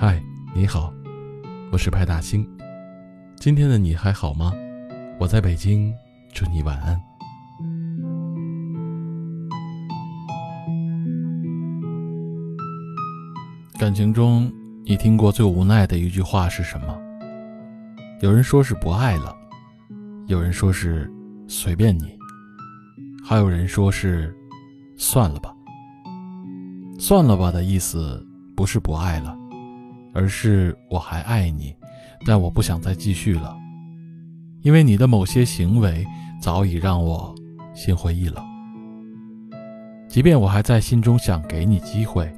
嗨，你好，我是派大星。今天的你还好吗？我在北京，祝你晚安。感情中，你听过最无奈的一句话是什么？有人说是不爱了，有人说是随便你，还有人说是算了吧。算了吧的意思不是不爱了，而是我还爱你，但我不想再继续了，因为你的某些行为早已让我心灰意冷。即便我还在心中想给你机会，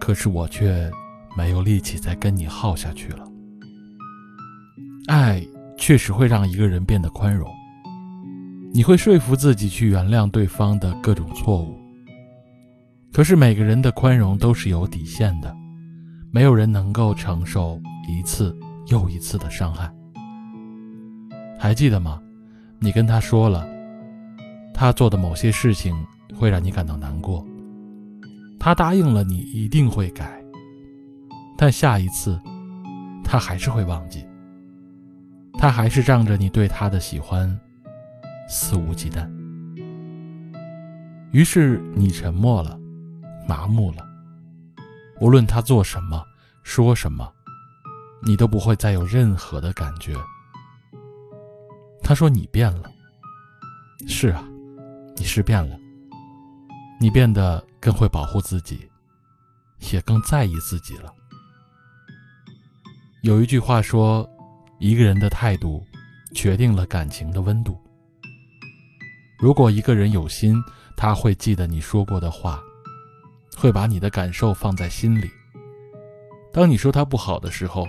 可是我却没有力气再跟你耗下去了。爱确实会让一个人变得宽容，你会说服自己去原谅对方的各种错误。可是每个人的宽容都是有底线的，没有人能够承受一次又一次的伤害。还记得吗？你跟他说了，他做的某些事情会让你感到难过，他答应了你一定会改，但下一次，他还是会忘记，他还是仗着你对他的喜欢，肆无忌惮。于是你沉默了。麻木了，无论他做什么、说什么，你都不会再有任何的感觉。他说你变了，是啊，你是变了，你变得更会保护自己，也更在意自己了。有一句话说，一个人的态度决定了感情的温度。如果一个人有心，他会记得你说过的话。会把你的感受放在心里。当你说他不好的时候，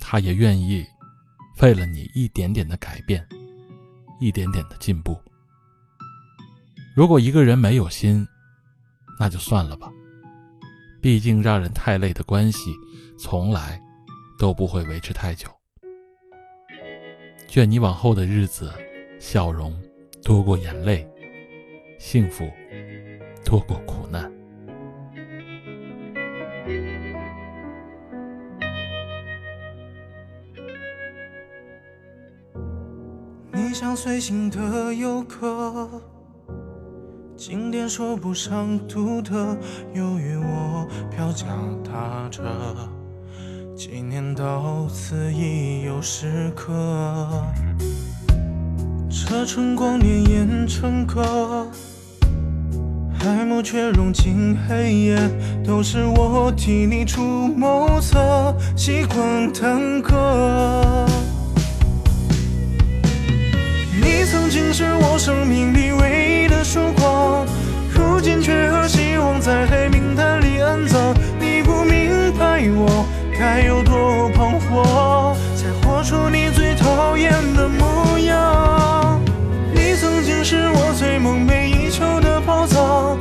他也愿意为了你一点点的改变，一点点的进步。如果一个人没有心，那就算了吧。毕竟让人太累的关系，从来都不会维持太久。愿你往后的日子，笑容多过眼泪，幸福多过苦难。随行的游客，景点说不上独特，由于我飘脚踏车，纪念到此已有时刻。车春光年烟成歌，海幕却融进黑夜，都是我替你出谋策，习惯耽搁。曾经是我生命里唯一的曙光，如今却和希望在黑名单里安葬。你不明白我该有多彷徨，才活出你最讨厌的模样。你曾经是我最梦寐以求的宝藏，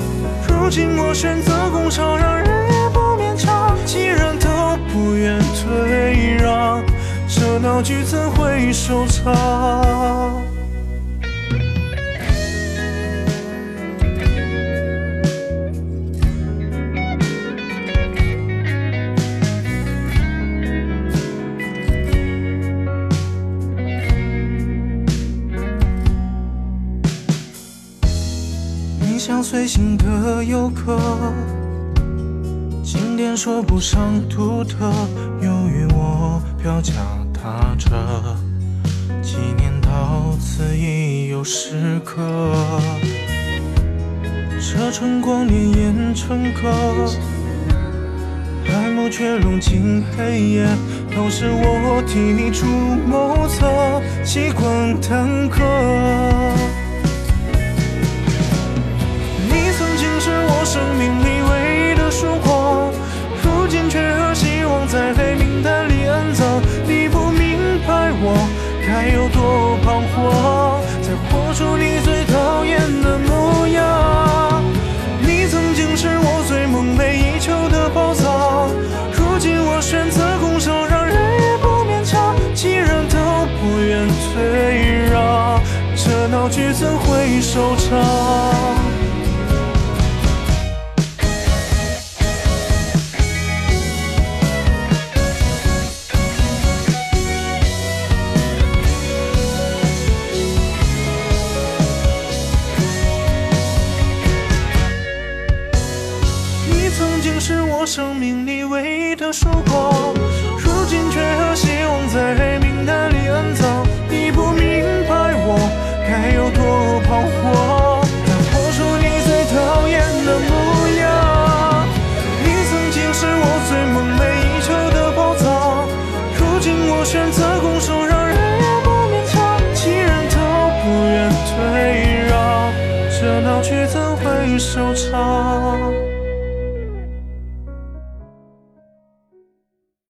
如今我选择拱手让人也不勉强。既然都不愿退让，这闹剧怎会收场？随行的游客，景点说不上独特。由于我票价打折，纪念到此已有时刻。车春光年烟成歌，爱慕却融进黑夜，都是我替你出谋策，习惯是我。生命里唯一的曙光，如今却和希望在黑名单里安葬。你不明白我该有多彷徨，才活出你最讨厌的模样。你曾经是我最梦寐以求的宝藏，如今我选择拱手让人也不勉强。既然都不愿退让，这闹剧怎会收场？是我生命里唯一的曙光如今却和希望在黑名单里安葬你不明白我该有多彷徨但活出你最讨厌的模样你曾经是我最梦寐以求的宝藏如今我选择拱手让人也不勉强既然都不愿退让这闹剧怎会收场